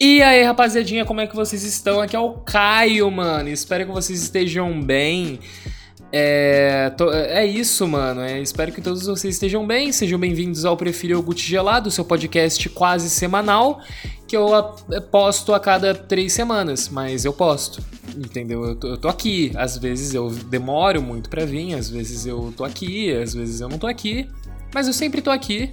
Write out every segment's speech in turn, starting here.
E aí, rapaziadinha, como é que vocês estão? Aqui é o Caio, mano. Espero que vocês estejam bem. É, tô, é isso, mano. É, espero que todos vocês estejam bem. Sejam bem-vindos ao Prefiro Iogurte Gelado, seu podcast quase semanal, que eu posto a cada três semanas, mas eu posto. Entendeu? Eu tô, eu tô aqui. Às vezes eu demoro muito pra vir, às vezes eu tô aqui, às vezes eu não tô aqui, mas eu sempre tô aqui.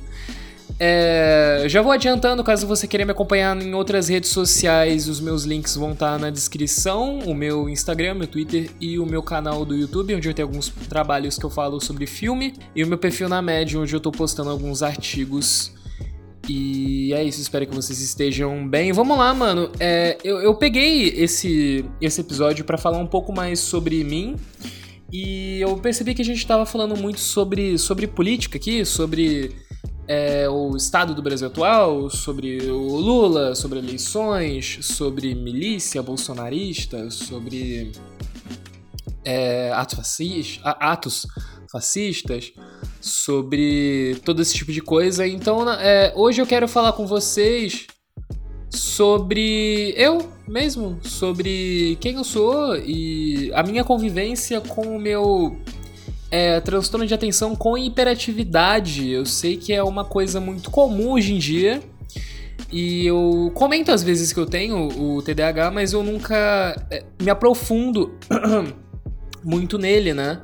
É, já vou adiantando, caso você queira me acompanhar em outras redes sociais, os meus links vão estar na descrição, o meu Instagram, meu Twitter e o meu canal do YouTube, onde eu tenho alguns trabalhos que eu falo sobre filme, e o meu perfil na média, onde eu tô postando alguns artigos. E é isso, espero que vocês estejam bem. Vamos lá, mano. É, eu, eu peguei esse, esse episódio para falar um pouco mais sobre mim. E eu percebi que a gente tava falando muito sobre, sobre política aqui, sobre é, o estado do Brasil atual, sobre o Lula, sobre eleições, sobre milícia bolsonarista, sobre é, atos, fascistas, atos fascistas, sobre todo esse tipo de coisa. Então, é, hoje eu quero falar com vocês sobre eu mesmo, sobre quem eu sou e a minha convivência com o meu é, transtorno de atenção com hiperatividade. Eu sei que é uma coisa muito comum hoje em dia. E eu comento às vezes que eu tenho o TDAH, mas eu nunca é, me aprofundo muito nele, né?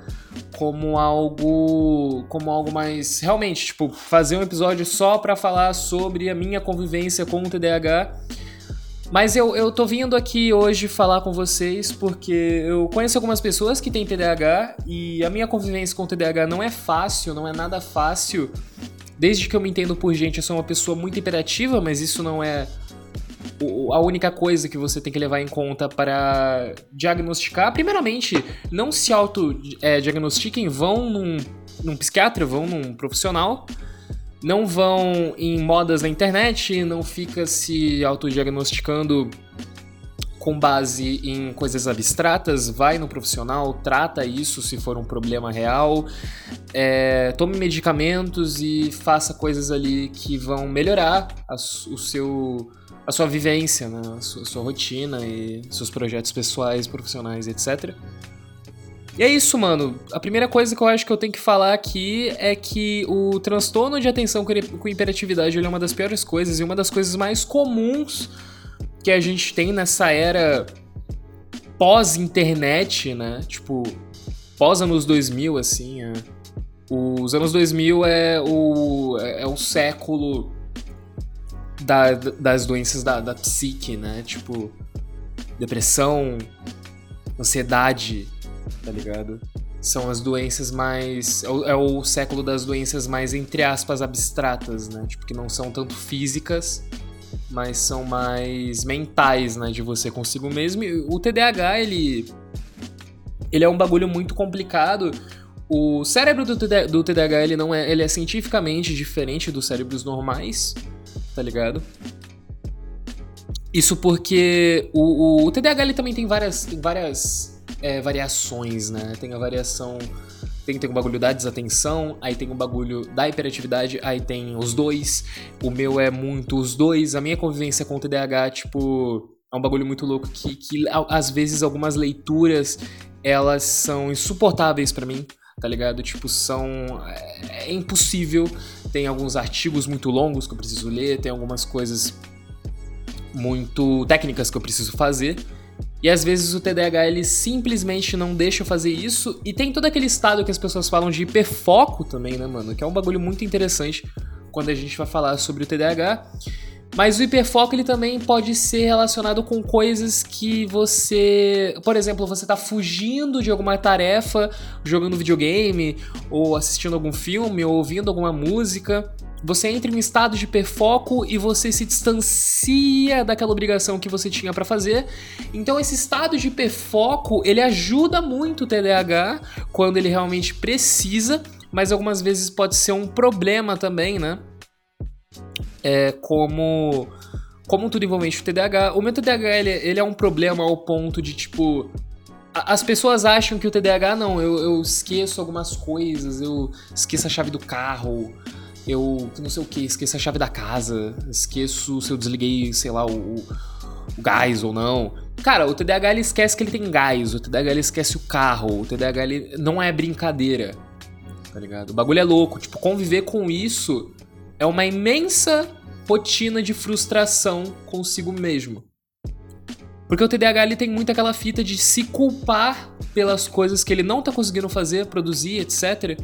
Como algo, como algo mais realmente, tipo, fazer um episódio só para falar sobre a minha convivência com o TDAH mas eu, eu tô vindo aqui hoje falar com vocês porque eu conheço algumas pessoas que têm TDAH e a minha convivência com TDAH não é fácil, não é nada fácil. Desde que eu me entendo por gente, eu sou uma pessoa muito imperativa, mas isso não é a única coisa que você tem que levar em conta para diagnosticar. Primeiramente, não se auto-diagnostiquem, é, vão num, num psiquiatra, vão num profissional não vão em modas na internet, não fica se autodiagnosticando com base em coisas abstratas, vai no profissional, trata isso se for um problema real, é, tome medicamentos e faça coisas ali que vão melhorar a, o seu, a sua vivência, né? a, sua, a sua rotina e seus projetos pessoais, profissionais, etc. E é isso, mano. A primeira coisa que eu acho que eu tenho que falar aqui é que o transtorno de atenção com hiperatividade é uma das piores coisas e uma das coisas mais comuns que a gente tem nessa era pós-internet, né? Tipo, pós-anos 2000, assim. É. Os anos 2000 é o, é o século da, das doenças da, da psique, né? Tipo, depressão, ansiedade, tá ligado? São as doenças mais. É o, é o, século das doenças mais, entre aspas, abstratas, né? Tipo, que não são tanto físicas, mas são mais mentais, né? De você consigo mesmo. E o TDAH, ele. Ele é um bagulho muito complicado. O cérebro do, TDAH, do TDAH ele não é, ele é cientificamente diferente dos cérebros normais, tá ligado? Isso porque o, o, o TDAH ele também tem várias, várias é, variações, né? Tem a variação. Tem, tem o bagulho da desatenção, aí tem o bagulho da hiperatividade, aí tem os dois. O meu é muito os dois. A minha convivência com o TDAH, tipo, é um bagulho muito louco que, que às vezes algumas leituras elas são insuportáveis para mim, tá ligado? Tipo, são. É, é, impossível. Tem alguns artigos muito longos que eu preciso ler, tem algumas coisas muito técnicas que eu preciso fazer. E às vezes o TDAH ele simplesmente não deixa eu fazer isso. E tem todo aquele estado que as pessoas falam de hiperfoco também, né, mano? Que é um bagulho muito interessante quando a gente vai falar sobre o TDAH. Mas o hiperfoco ele também pode ser relacionado com coisas que você, por exemplo, você tá fugindo de alguma tarefa, jogando videogame, ou assistindo algum filme, ou ouvindo alguma música, você entra em um estado de hiperfoco e você se distancia daquela obrigação que você tinha para fazer. Então esse estado de hiperfoco, ele ajuda muito o TDAH quando ele realmente precisa, mas algumas vezes pode ser um problema também, né? É como como tudo envolvente o TDAH, o meu TDAH ele, ele é um problema ao ponto de tipo as pessoas acham que o TDAH não, eu, eu esqueço algumas coisas, eu esqueço a chave do carro, eu não sei o que, esqueço a chave da casa, esqueço se eu desliguei, sei lá, o, o gás ou não. Cara, o TDAH ele esquece que ele tem gás, o TDAH ele esquece o carro, o TDAH ele não é brincadeira, tá ligado? O bagulho é louco, tipo, conviver com isso é uma imensa rotina de frustração consigo mesmo. Porque o TDAH ele tem muito aquela fita de se culpar pelas coisas que ele não tá conseguindo fazer, produzir, etc.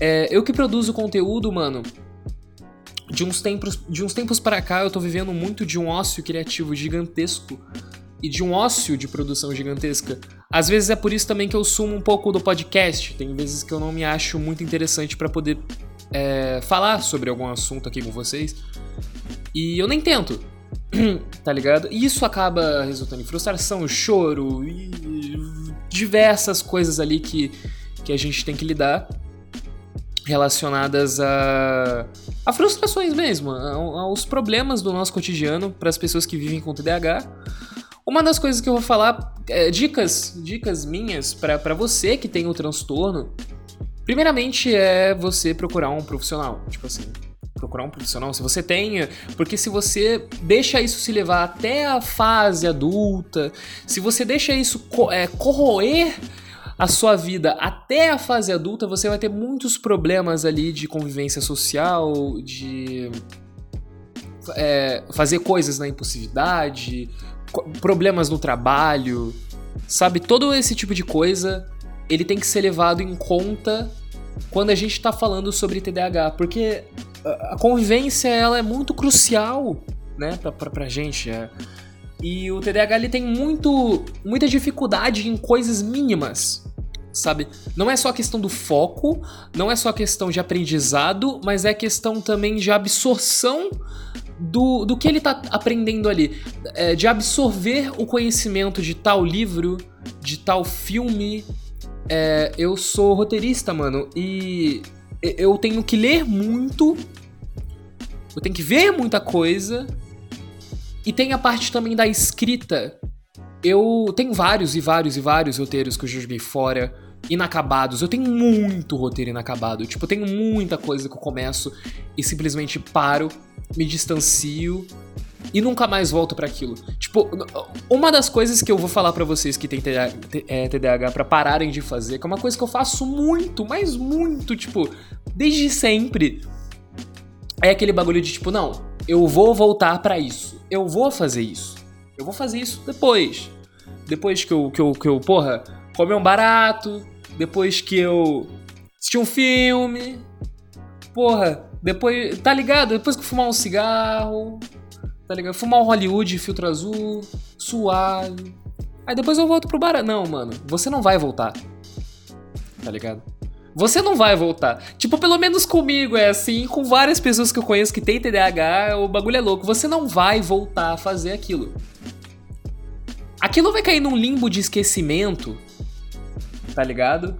É, eu que produzo conteúdo, mano, de uns tempos, de uns tempos para cá eu tô vivendo muito de um ócio criativo gigantesco e de um ócio de produção gigantesca. Às vezes é por isso também que eu sumo um pouco do podcast. Tem vezes que eu não me acho muito interessante para poder é, falar sobre algum assunto aqui com vocês. E eu nem tento, tá ligado? E isso acaba resultando em frustração, choro e diversas coisas ali que, que a gente tem que lidar relacionadas a, a frustrações mesmo, aos problemas do nosso cotidiano para as pessoas que vivem com TDAH. Uma das coisas que eu vou falar, é, dicas, dicas minhas para você que tem o transtorno, primeiramente é você procurar um profissional, tipo assim, procurar um profissional se você tem, porque se você deixa isso se levar até a fase adulta, se você deixa isso co é, corroer a sua vida até a fase adulta, você vai ter muitos problemas ali de convivência social, de é, fazer coisas na impulsividade, problemas no trabalho, sabe? Todo esse tipo de coisa ele tem que ser levado em conta quando a gente está falando sobre TDAH, porque a convivência ela é muito crucial, né, pra, pra, pra gente. É. E o TDAH ele tem muito, muita dificuldade em coisas mínimas, sabe? Não é só questão do foco, não é só questão de aprendizado, mas é questão também de absorção do, do que ele tá aprendendo ali. É, de absorver o conhecimento de tal livro, de tal filme. É, eu sou roteirista, mano, e eu tenho que ler muito, eu tenho que ver muita coisa, e tem a parte também da escrita. Eu tenho vários e vários e vários roteiros que eu joguei fora, inacabados. Eu tenho muito roteiro inacabado. Tipo, eu tenho muita coisa que eu começo e simplesmente paro, me distancio e nunca mais volto para aquilo. Tipo, uma das coisas que eu vou falar para vocês que tem TDAH para pararem de fazer, que é uma coisa que eu faço muito, mas muito, tipo, desde sempre, é aquele bagulho de tipo, não, eu vou voltar para isso. Eu vou fazer isso. Eu vou fazer isso depois. Depois que eu, que eu, que eu porra, comer um barato, depois que eu assisti um filme, porra, depois, tá ligado? Depois que eu fumar um cigarro, tá ligado? Fumar um Hollywood, filtro azul, suave. Aí depois eu volto pro bar. Não, mano, você não vai voltar. Tá ligado? Você não vai voltar. Tipo, pelo menos comigo é assim, com várias pessoas que eu conheço que tem TDAH, o bagulho é louco. Você não vai voltar a fazer aquilo. Aquilo vai cair num limbo de esquecimento, tá ligado?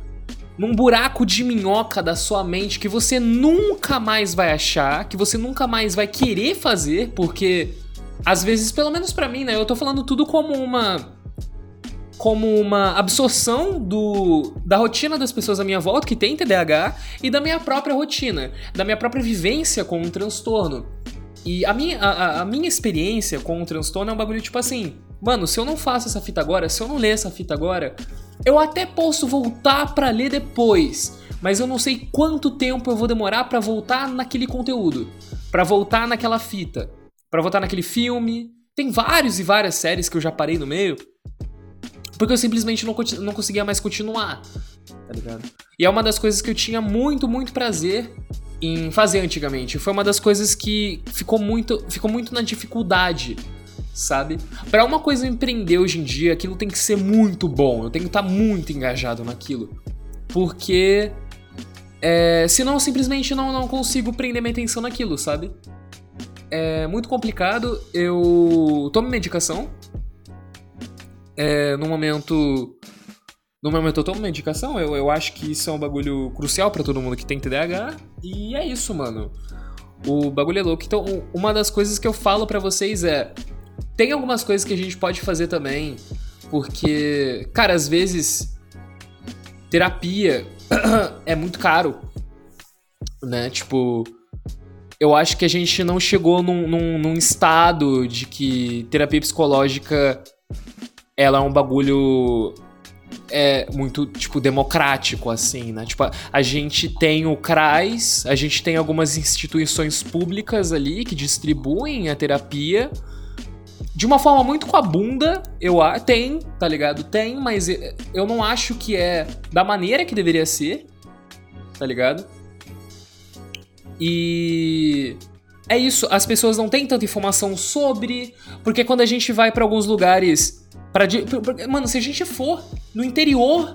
Num buraco de minhoca da sua mente que você nunca mais vai achar, que você nunca mais vai querer fazer, porque às vezes, pelo menos para mim, né, eu tô falando tudo como uma como uma absorção do, da rotina das pessoas à minha volta que tem TDAH e da minha própria rotina, da minha própria vivência com um transtorno. E a minha, a, a minha experiência com o transtorno é um bagulho tipo assim: mano, se eu não faço essa fita agora, se eu não ler essa fita agora, eu até posso voltar para ler depois, mas eu não sei quanto tempo eu vou demorar para voltar naquele conteúdo, para voltar naquela fita, para voltar naquele filme. Tem vários e várias séries que eu já parei no meio porque eu simplesmente não, não conseguia mais continuar, tá ligado? E é uma das coisas que eu tinha muito, muito prazer em fazer antigamente. Foi uma das coisas que ficou muito, ficou muito na dificuldade, sabe? Para uma coisa empreender hoje em dia, aquilo tem que ser muito bom. Eu tenho que estar tá muito engajado naquilo, porque é, senão eu simplesmente não, não consigo prender minha atenção naquilo, sabe? É muito complicado. Eu tomo medicação é, no momento. No momento eu tomo medicação, eu, eu acho que isso é um bagulho crucial para todo mundo que tem TDAH. E é isso, mano. O bagulho é louco. Então, uma das coisas que eu falo para vocês é. Tem algumas coisas que a gente pode fazer também. Porque, cara, às vezes. Terapia é muito caro. Né? Tipo. eu acho que a gente não chegou num, num, num estado de que terapia psicológica ela é um bagulho é muito, tipo, democrático, assim, né? Tipo, a, a, gente tem o CRAS, a gente tem algumas instituições públicas ali que distribuem a terapia de uma forma muito com a bunda, eu tem, tá ligado? Tem, mas eu não acho que é da maneira que deveria ser, tá ligado? E é isso, as pessoas não têm tanta informação sobre, porque quando a gente vai para alguns lugares para mano, se a gente for no interior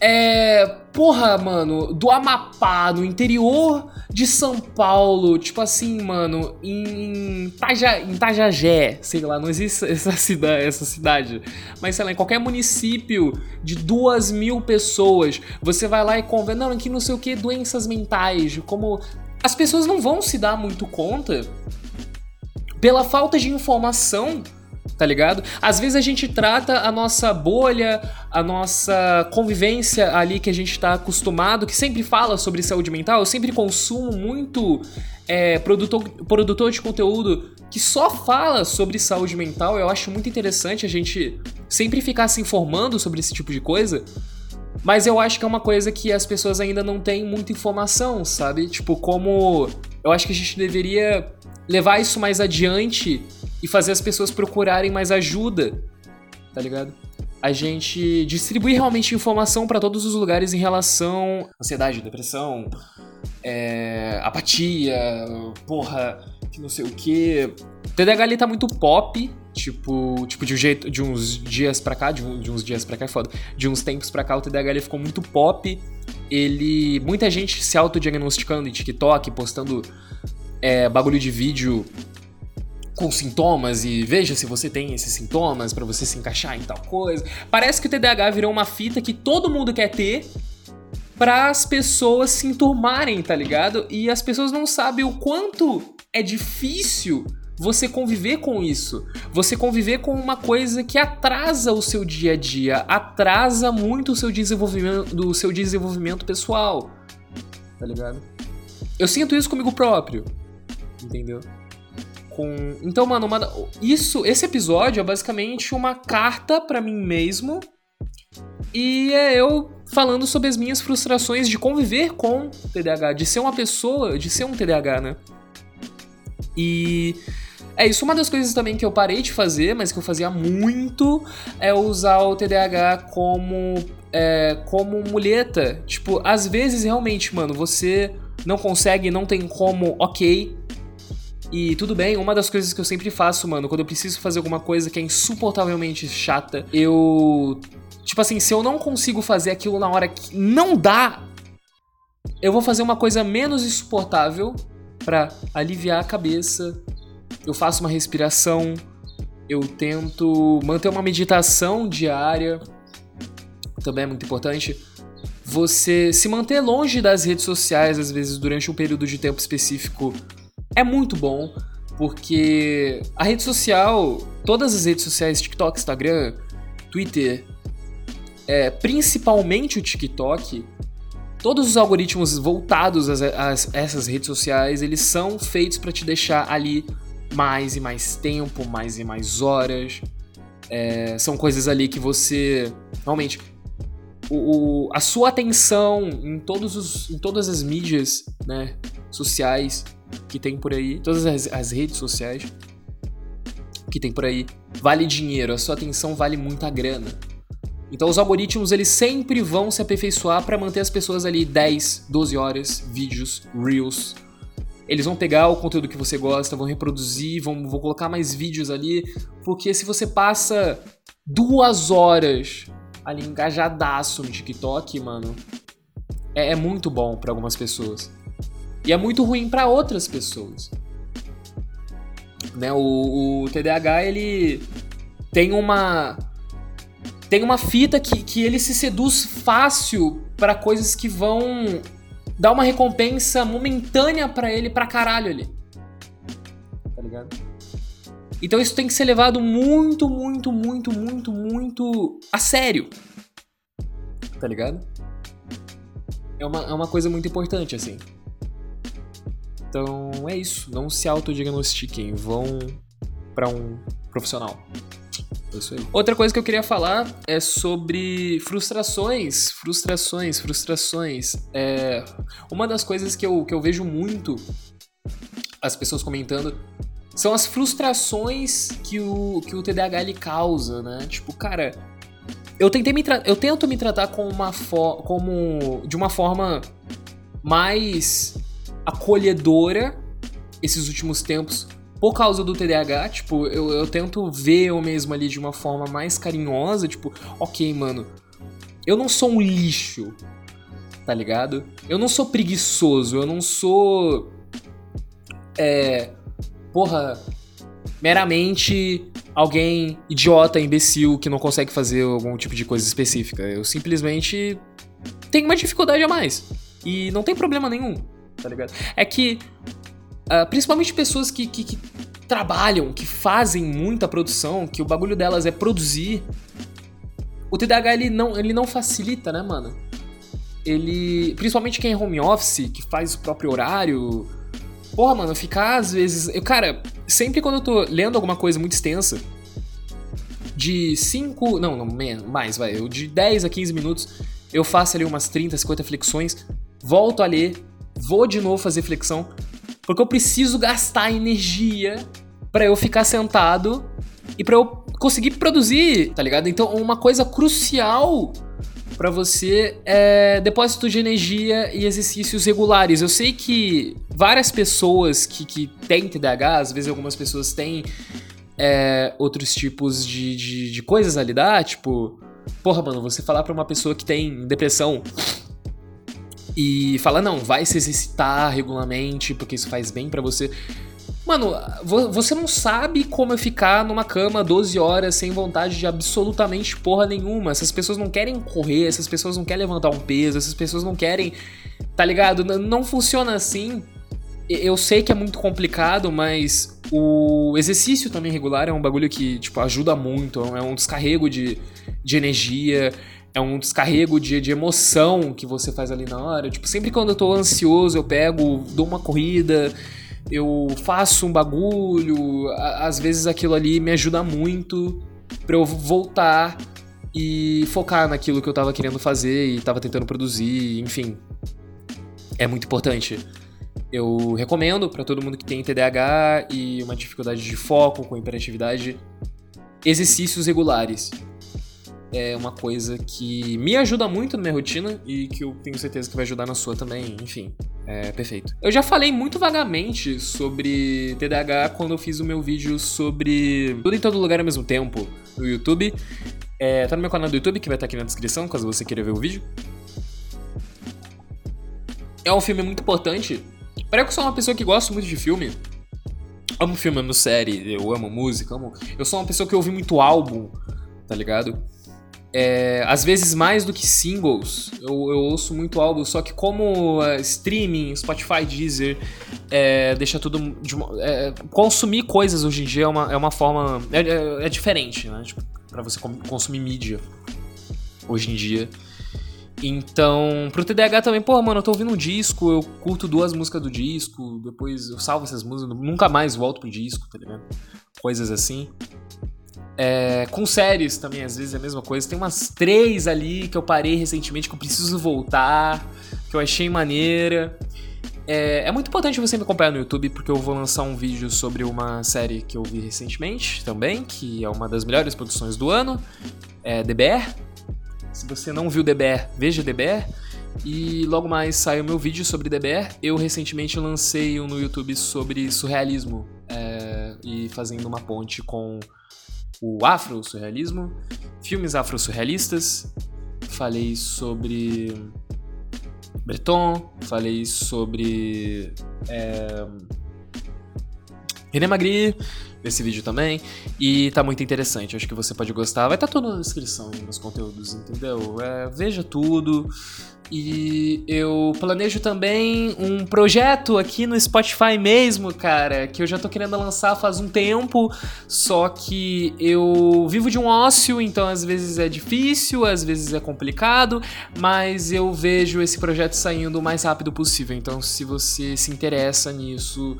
é, porra, mano, do Amapá, no interior de São Paulo, tipo assim, mano, em, Taja, em sei lá, não existe essa cidade, essa cidade, mas sei lá, em qualquer município de duas mil pessoas, você vai lá e conversa, não, aqui não sei o que, doenças mentais, como as pessoas não vão se dar muito conta pela falta de informação tá ligado? Às vezes a gente trata a nossa bolha, a nossa convivência ali que a gente tá acostumado, que sempre fala sobre saúde mental, eu sempre consumo muito é, produtor, produtor de conteúdo que só fala sobre saúde mental. Eu acho muito interessante a gente sempre ficar se informando sobre esse tipo de coisa. Mas eu acho que é uma coisa que as pessoas ainda não têm muita informação, sabe? Tipo, como. Eu acho que a gente deveria levar isso mais adiante e fazer as pessoas procurarem mais ajuda, tá ligado? A gente distribuir realmente informação para todos os lugares em relação à ansiedade, depressão, é, apatia, porra, que não sei o que. TDAH ali tá muito pop, tipo, tipo de um jeito, de uns dias pra cá, de, um, de uns dias pra cá é foda, de uns tempos pra cá o TDAH ele ficou muito pop. Ele, muita gente se autodiagnosticando em TikTok, postando é, bagulho de vídeo com sintomas e veja se você tem esses sintomas para você se encaixar em tal coisa. Parece que o TDAH virou uma fita que todo mundo quer ter para as pessoas se enturmarem, tá ligado? E as pessoas não sabem o quanto é difícil você conviver com isso. Você conviver com uma coisa que atrasa o seu dia a dia, atrasa muito o seu desenvolvimento, do seu desenvolvimento pessoal. Tá ligado? Eu sinto isso comigo próprio. Entendeu? Com... Então, mano, uma... isso, esse episódio é basicamente uma carta para mim mesmo. E é eu falando sobre as minhas frustrações de conviver com TDAH, de ser uma pessoa, de ser um TDAH, né? E é isso. Uma das coisas também que eu parei de fazer, mas que eu fazia muito, é usar o TDAH como, é, como muleta. Tipo, às vezes realmente, mano, você não consegue, não tem como, ok. E tudo bem, uma das coisas que eu sempre faço, mano, quando eu preciso fazer alguma coisa que é insuportavelmente chata, eu. Tipo assim, se eu não consigo fazer aquilo na hora que não dá, eu vou fazer uma coisa menos insuportável para aliviar a cabeça. Eu faço uma respiração, eu tento manter uma meditação diária, também é muito importante. Você se manter longe das redes sociais, às vezes, durante um período de tempo específico, é muito bom, porque a rede social, todas as redes sociais, TikTok, Instagram, Twitter, é, principalmente o TikTok, todos os algoritmos voltados a, essas redes sociais, eles são feitos para te deixar ali mais e mais tempo, mais e mais horas. É, são coisas ali que você realmente o, o, a sua atenção em, todos os, em todas as mídias né, sociais que tem por aí, todas as, as redes sociais que tem por aí, vale dinheiro, a sua atenção vale muita grana. Então os algoritmos eles sempre vão se aperfeiçoar para manter as pessoas ali 10, 12 horas, vídeos, reels. Eles vão pegar o conteúdo que você gosta, vão reproduzir, vão, vão colocar mais vídeos ali, porque se você passa duas horas ali engajadaço no TikTok, mano, é, é muito bom para algumas pessoas. E é muito ruim para outras pessoas. Né? O, o, TDAH, ele tem uma tem uma fita que, que ele se seduz fácil para coisas que vão dar uma recompensa momentânea para ele pra caralho ali. Tá ligado? Então isso tem que ser levado muito, muito, muito, muito, muito a sério. Tá ligado? É uma, é uma coisa muito importante, assim. Então é isso. Não se autodiagnostiquem. Vão para um profissional. É. Outra coisa que eu queria falar é sobre frustrações. Frustrações, frustrações. É... Uma das coisas que eu, que eu vejo muito as pessoas comentando são as frustrações que o, que o TDAH ele causa, né? Tipo, cara, eu tentei me eu tento me tratar como uma como de uma forma mais acolhedora esses últimos tempos por causa do TDAH, tipo, eu, eu tento ver eu mesmo ali de uma forma mais carinhosa, tipo, ok, mano, eu não sou um lixo, tá ligado? Eu não sou preguiçoso, eu não sou. É. Porra, meramente alguém idiota, imbecil, que não consegue fazer algum tipo de coisa específica. Eu simplesmente tenho uma dificuldade a mais. E não tem problema nenhum, tá ligado? É que Uh, principalmente pessoas que, que, que, trabalham, que fazem muita produção, que o bagulho delas é produzir. O TDAH ele não, ele não facilita, né, mano? Ele. Principalmente quem é home office, que faz o próprio horário. Porra, mano, ficar às vezes. Eu, cara, sempre quando eu tô lendo alguma coisa muito extensa, de 5. Não, não, mais, vai. Eu, de 10 a 15 minutos, eu faço ali umas 30, 50 flexões, volto a ler, vou de novo fazer flexão. Porque eu preciso gastar energia para eu ficar sentado e para eu conseguir produzir, tá ligado? Então, uma coisa crucial para você é depósito de energia e exercícios regulares. Eu sei que várias pessoas que, que têm TDAH, às vezes algumas pessoas têm é, outros tipos de, de, de coisas a lidar, tipo, porra, mano, você falar pra uma pessoa que tem depressão e fala, não, vai se exercitar regularmente, porque isso faz bem para você. Mano, você não sabe como é ficar numa cama 12 horas sem vontade de absolutamente porra nenhuma. Essas pessoas não querem correr, essas pessoas não querem levantar um peso, essas pessoas não querem. Tá ligado? Não funciona assim. Eu sei que é muito complicado, mas o exercício também regular é um bagulho que, tipo, ajuda muito. É um descarrego de, de energia é um descarrego de, de emoção que você faz ali na hora. Tipo, sempre quando eu tô ansioso, eu pego, dou uma corrida, eu faço um bagulho. Às vezes aquilo ali me ajuda muito para eu voltar e focar naquilo que eu tava querendo fazer e tava tentando produzir, enfim. É muito importante. Eu recomendo para todo mundo que tem TDAH e uma dificuldade de foco com hiperatividade exercícios regulares é uma coisa que me ajuda muito na minha rotina e que eu tenho certeza que vai ajudar na sua também, enfim. É perfeito. Eu já falei muito vagamente sobre TDAH quando eu fiz o meu vídeo sobre tudo em todo lugar ao mesmo tempo no YouTube. É, tá no meu canal do YouTube, que vai estar aqui na descrição, caso você queira ver o vídeo. É um filme muito importante. Para eu que sou uma pessoa que gosta muito de filme, amo filme, amo série, eu amo música, amo... Eu sou uma pessoa que ouve muito álbum, tá ligado? É, às vezes mais do que singles, eu, eu ouço muito álbum, só que como uh, streaming, Spotify, Deezer, é, deixa tudo. De é, consumir coisas hoje em dia é uma, é uma forma. É, é, é diferente, né? Tipo, pra você consumir mídia hoje em dia. Então, pro TDAH também, pô, mano, eu tô ouvindo um disco, eu curto duas músicas do disco, depois eu salvo essas músicas, nunca mais volto pro disco, tá ligado? Coisas assim. É, com séries também, às vezes é a mesma coisa. Tem umas três ali que eu parei recentemente que eu preciso voltar, que eu achei maneira. É, é, muito importante você me acompanhar no YouTube, porque eu vou lançar um vídeo sobre uma série que eu vi recentemente também, que é uma das melhores produções do ano, é Bear. Se você não viu Bear, veja Bear. E logo mais sai o meu vídeo sobre Bear. Eu recentemente lancei um no YouTube sobre surrealismo, é, e fazendo uma ponte com o afro-surrealismo, filmes afro-surrealistas, falei sobre Breton, falei sobre é, René Magri nesse vídeo também, e tá muito interessante, acho que você pode gostar, vai estar tá tudo na descrição nos conteúdos, entendeu? É, veja tudo, E eu planejo também um projeto aqui no Spotify mesmo, cara, que eu já tô querendo lançar faz um tempo, só que eu vivo de um ócio, então às vezes é difícil, às vezes é complicado, mas eu vejo esse projeto saindo o mais rápido possível. Então, se você se interessa nisso,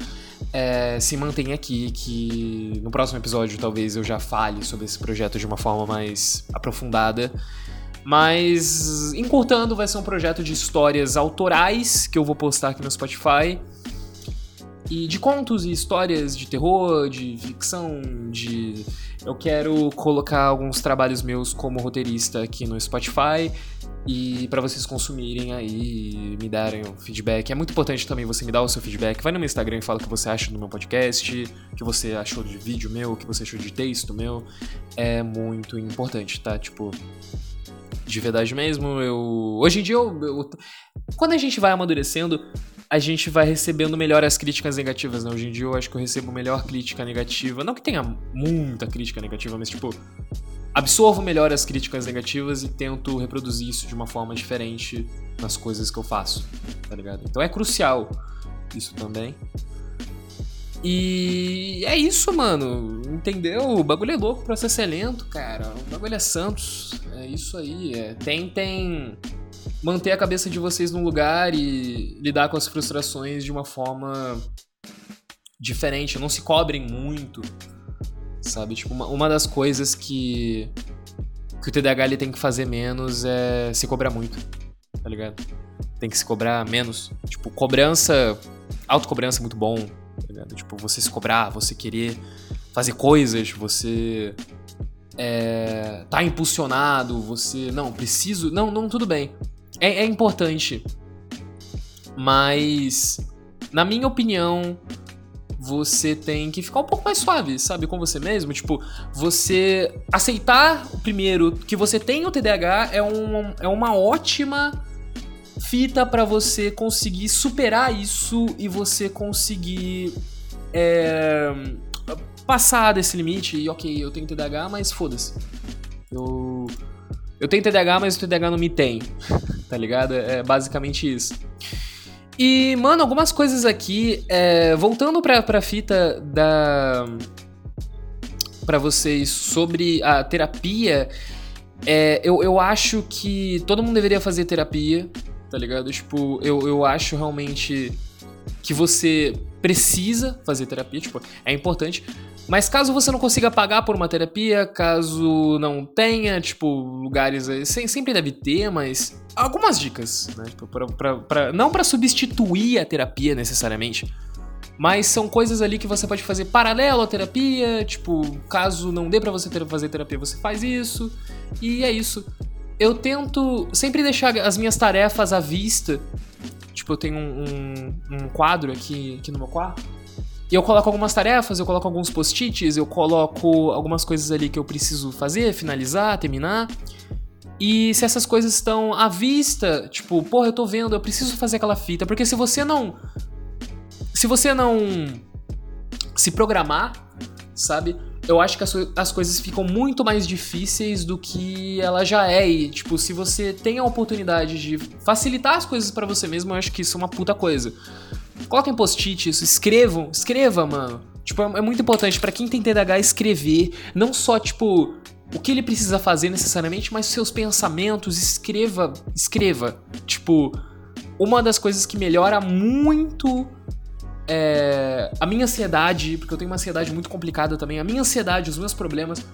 é, se mantenha aqui, que no próximo episódio talvez eu já fale sobre esse projeto de uma forma mais aprofundada. Mas, encurtando, vai ser um projeto de histórias autorais que eu vou postar aqui no Spotify. E de contos e histórias de terror, de ficção, de. Eu quero colocar alguns trabalhos meus como roteirista aqui no Spotify e para vocês consumirem aí, me darem o feedback. É muito importante também você me dar o seu feedback. Vai no meu Instagram e fala o que você acha do meu podcast, o que você achou de vídeo meu, o que você achou de texto meu. É muito importante, tá? Tipo, de verdade mesmo. Eu hoje em dia eu, eu, quando a gente vai amadurecendo, a gente vai recebendo melhor as críticas negativas, né? Hoje em dia eu acho que eu recebo melhor crítica negativa, não que tenha muita crítica negativa, mas tipo absorvo melhor as críticas negativas e tento reproduzir isso de uma forma diferente nas coisas que eu faço, tá ligado? Então é crucial isso também. E é isso, mano. Entendeu? O bagulho é louco, o processo é lento, cara. O bagulho é Santos. É isso aí. É. Tentem manter a cabeça de vocês num lugar e lidar com as frustrações de uma forma diferente. Não se cobrem muito, sabe? Tipo, uma, uma das coisas que, que o TDAH ele tem que fazer menos é se cobrar muito, tá ligado? Tem que se cobrar menos. Tipo, cobrança, autocobrança é muito bom, tá ligado? Tipo, você se cobrar, você querer fazer coisas, você é, tá impulsionado, você. Não, preciso. Não, não, tudo bem. É, é importante. Mas, na minha opinião, você tem que ficar um pouco mais suave, sabe, com você mesmo. Tipo, você aceitar, primeiro, que você tem o TDAH é, um, é uma ótima fita para você conseguir superar isso e você conseguir é, passar desse limite e ok, eu tenho TDAH, mas foda-se. Eu, eu tenho TDAH, mas o TDAH não me tem, tá ligado? É basicamente isso. E, mano, algumas coisas aqui, é, voltando pra, pra fita da. pra vocês sobre a terapia, é, eu, eu acho que todo mundo deveria fazer terapia, tá ligado? Tipo, eu, eu acho realmente que você precisa fazer terapia, tipo, é importante. Mas caso você não consiga pagar por uma terapia, caso não tenha, tipo, lugares. Sempre deve ter, mas. Algumas dicas, né? Tipo, pra, pra, pra, não para substituir a terapia necessariamente. Mas são coisas ali que você pode fazer paralelo à terapia. Tipo, caso não dê para você ter, fazer terapia, você faz isso. E é isso eu tento sempre deixar as minhas tarefas à vista. Tipo, eu tenho um, um, um quadro aqui, aqui no meu quarto. E eu coloco algumas tarefas, eu coloco alguns post-its, eu coloco algumas coisas ali que eu preciso fazer, finalizar, terminar. E se essas coisas estão à vista, tipo, porra, eu tô vendo, eu preciso fazer aquela fita. Porque se você não. Se você não se programar, sabe? Eu acho que as, as, coisas ficam muito mais difíceis do que ela já é. E, tipo, se você tem a oportunidade de facilitar as coisas para você mesmo, eu acho que isso é uma puta coisa. Coloquem post-it isso, escrevam, escreva, mano. Tipo, é, é muito importante para quem tem TDAH escrever, não só, tipo, o que ele precisa fazer necessariamente, mas seus pensamentos, escreva, escreva. Tipo, uma das coisas que melhora muito é, a minha ansiedade, porque eu tenho uma ansiedade muito complicada também, a minha ansiedade, os meus problemas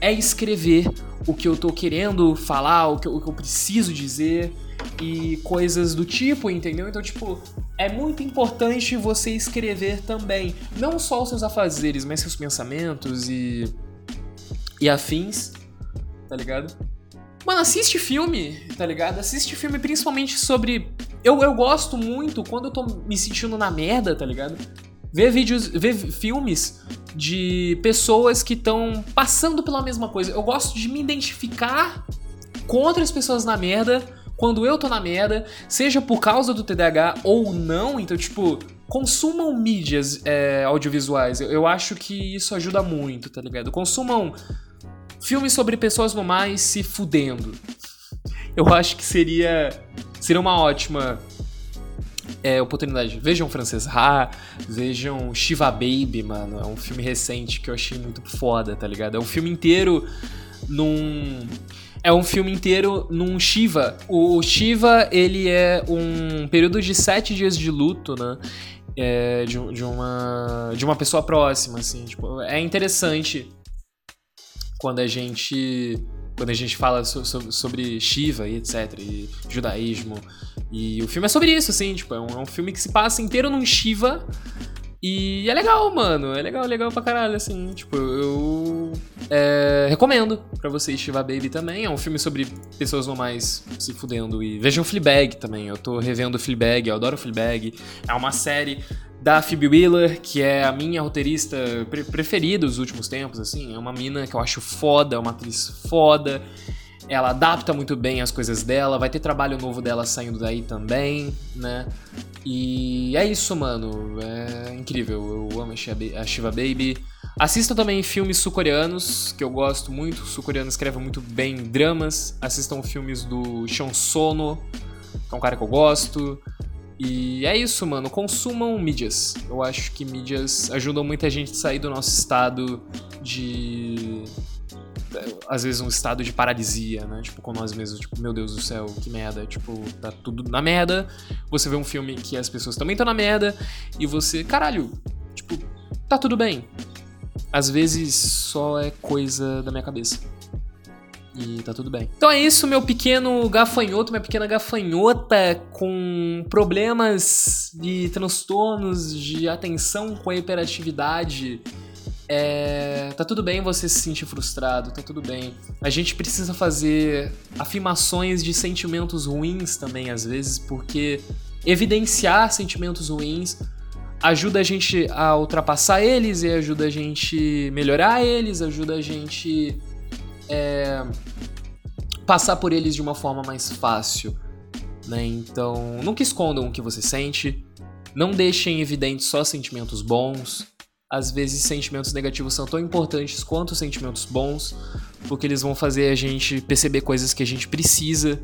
é escrever o que eu tô querendo falar, o que eu, o que eu preciso dizer e coisas do tipo, entendeu? Então, tipo, é muito importante você escrever também, não só os seus afazeres, mas seus pensamentos e e afins, tá ligado? Mano, assiste filme, tá ligado? Assiste filme principalmente sobre. Eu, eu gosto muito quando eu tô me sentindo na merda, tá ligado? Ver vídeos, ver filmes de pessoas que estão passando pela mesma coisa. Eu gosto de me identificar com outras pessoas na merda quando eu tô na merda, seja por causa do TDAH ou não. Então, tipo, consumam mídias é, audiovisuais. Eu, eu acho que isso ajuda muito, tá ligado? Consumam Filme sobre pessoas normais se fudendo. Eu acho que seria seria uma ótima é, oportunidade. Vejam Frances Ha, vejam Shiva Baby, mano. É um filme recente que eu achei muito foda, tá ligado? É um filme inteiro num. É um filme inteiro num Shiva. O Shiva, ele é um período de sete dias de luto, né? É, de, de, uma, de uma pessoa próxima, assim. Tipo, é interessante quando a gente quando a gente fala so, so, sobre Shiva e etc, e judaísmo. E o filme é sobre isso, assim, tipo, é um, é um filme que se passa inteiro num Shiva. E é legal, mano. É legal, legal pra caralho, assim. Tipo, eu é, recomendo pra vocês Shiva Baby também. É um filme sobre pessoas normais se fudendo. E vejam Fleabag também. Eu tô revendo Fleabag, eu adoro Fleabag. É uma série da Phoebe Wheeler, que é a minha roteirista pre preferida dos últimos tempos, assim. É uma mina que eu acho foda, é uma atriz foda. Ela adapta muito bem as coisas dela, vai ter trabalho novo dela saindo daí também, né? E é isso, mano. É incrível. Eu amo a Shiva Baby. Assistam também filmes sul-coreanos, que eu gosto muito. Sul-coreano escreve muito bem dramas. Assistam filmes do Sean Sono, que é um cara que eu gosto. E é isso, mano. Consumam mídias. Eu acho que mídias ajudam muita gente a sair do nosso estado de. Às vezes um estado de paralisia, né? Tipo, com nós mesmos. Tipo, meu Deus do céu, que merda. Tipo, tá tudo na merda. Você vê um filme que as pessoas também estão na merda. E você, caralho, tipo, tá tudo bem. Às vezes só é coisa da minha cabeça. E tá tudo bem. Então é isso, meu pequeno gafanhoto, minha pequena gafanhota com problemas de transtornos de atenção com a hiperatividade. É, tá tudo bem você se sentir frustrado, tá tudo bem. A gente precisa fazer afirmações de sentimentos ruins também, às vezes, porque evidenciar sentimentos ruins ajuda a gente a ultrapassar eles e ajuda a gente melhorar eles, ajuda a gente é, passar por eles de uma forma mais fácil. Né? Então, nunca escondam o que você sente, não deixem evidentes só sentimentos bons. Às vezes, sentimentos negativos são tão importantes quanto sentimentos bons, porque eles vão fazer a gente perceber coisas que a gente precisa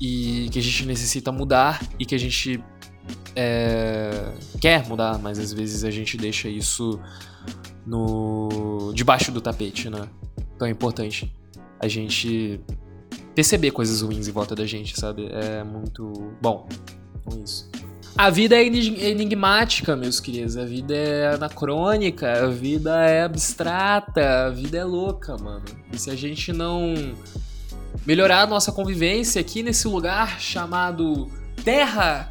e que a gente necessita mudar e que a gente é, quer mudar, mas às vezes a gente deixa isso no debaixo do tapete, né? Então é importante a gente perceber coisas ruins em volta da gente, sabe? É muito bom. Então, isso. A vida é enigmática, meus queridos. A vida é anacrônica, a vida é abstrata, a vida é louca, mano. E se a gente não melhorar a nossa convivência aqui nesse lugar chamado Terra,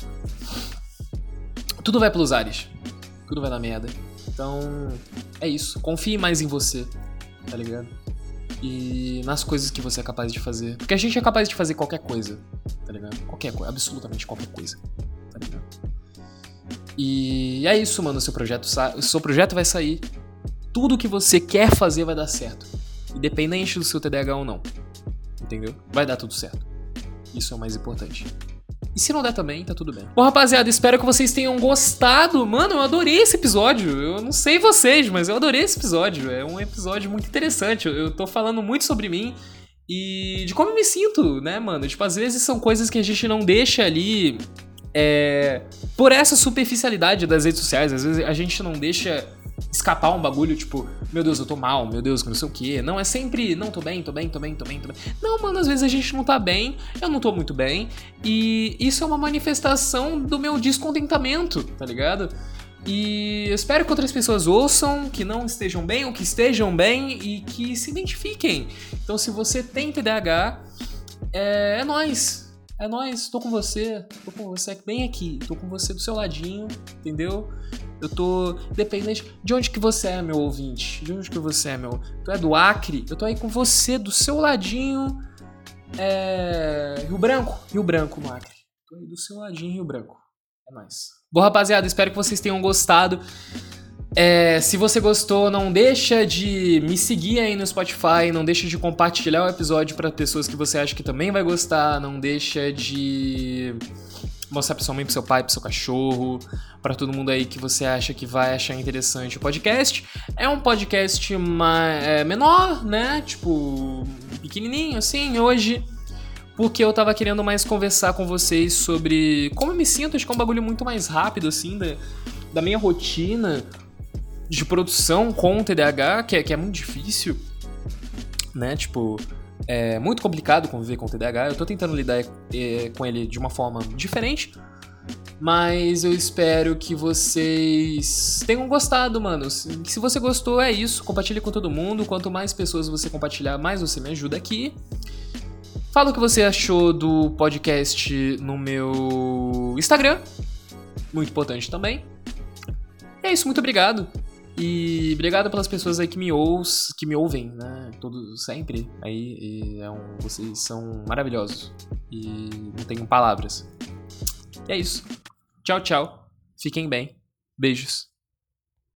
tudo vai pelos ares. Tudo vai na merda. Então, é isso. Confie mais em você, tá ligado? e nas coisas que você é capaz de fazer. Porque a gente é capaz de fazer qualquer coisa, tá ligado? Qualquer coisa, absolutamente qualquer coisa, ligado? E é isso, mano. Seu projeto, seu projeto vai sair. Tudo que você quer fazer vai dar certo. Independente do seu TDAH ou não. Entendeu? Vai dar tudo certo. Isso é o mais importante. E se não der também, tá tudo bem. Bom, rapaziada, espero que vocês tenham gostado. Mano, eu adorei esse episódio. Eu não sei vocês, mas eu adorei esse episódio. É um episódio muito interessante. Eu tô falando muito sobre mim e de como eu me sinto, né, mano? Tipo, às vezes são coisas que a gente não deixa ali. É, por essa superficialidade das redes sociais, às vezes a gente não deixa escapar um bagulho, tipo, meu Deus, eu tô mal, meu Deus, não sei o quê. Não, é sempre, não, tô bem, tô bem, tô bem, tô bem, tô bem. Não, mano, às vezes a gente não tá bem, eu não tô muito bem. E isso é uma manifestação do meu descontentamento, tá ligado? E eu espero que outras pessoas ouçam, que não estejam bem ou que estejam bem e que se identifiquem. Então, se você tem TDAH, é, é nós. É nós, tô com você, tô com você bem aqui, tô com você do seu ladinho, entendeu? Eu tô dependente de onde que você é, meu ouvinte. De onde que você é, meu. Tu é do Acre? Eu tô aí com você, do seu ladinho. É. Rio Branco? Rio Branco, no Acre. Tô aí do seu ladinho, Rio Branco. É nóis. Bom, rapaziada, espero que vocês tenham gostado. É, se você gostou, não deixa de me seguir aí no Spotify, não deixa de compartilhar o episódio para pessoas que você acha que também vai gostar, não deixa de mostrar pra sua mãe, pro seu pai, pro seu cachorro, para todo mundo aí que você acha que vai achar interessante o podcast. É um podcast mais, é, menor, né? Tipo, pequenininho assim. Hoje porque eu tava querendo mais conversar com vocês sobre como eu me sinto, acho que é um bagulho muito mais rápido, assim, da, da minha rotina de produção com o TDAH, que é, que é muito difícil, né? Tipo, é muito complicado conviver com o TDAH. Eu tô tentando lidar é, com ele de uma forma diferente, mas eu espero que vocês tenham gostado, mano. Se você gostou, é isso. Compartilhe com todo mundo. Quanto mais pessoas você compartilhar, mais você me ajuda aqui. Fala o que você achou do podcast no meu Instagram. Muito importante também. E é isso, muito obrigado. E obrigado pelas pessoas aí que me, que me ouvem, né? Todos sempre. Aí é um, vocês são maravilhosos. E não tenho palavras. E é isso. Tchau, tchau. Fiquem bem. Beijos.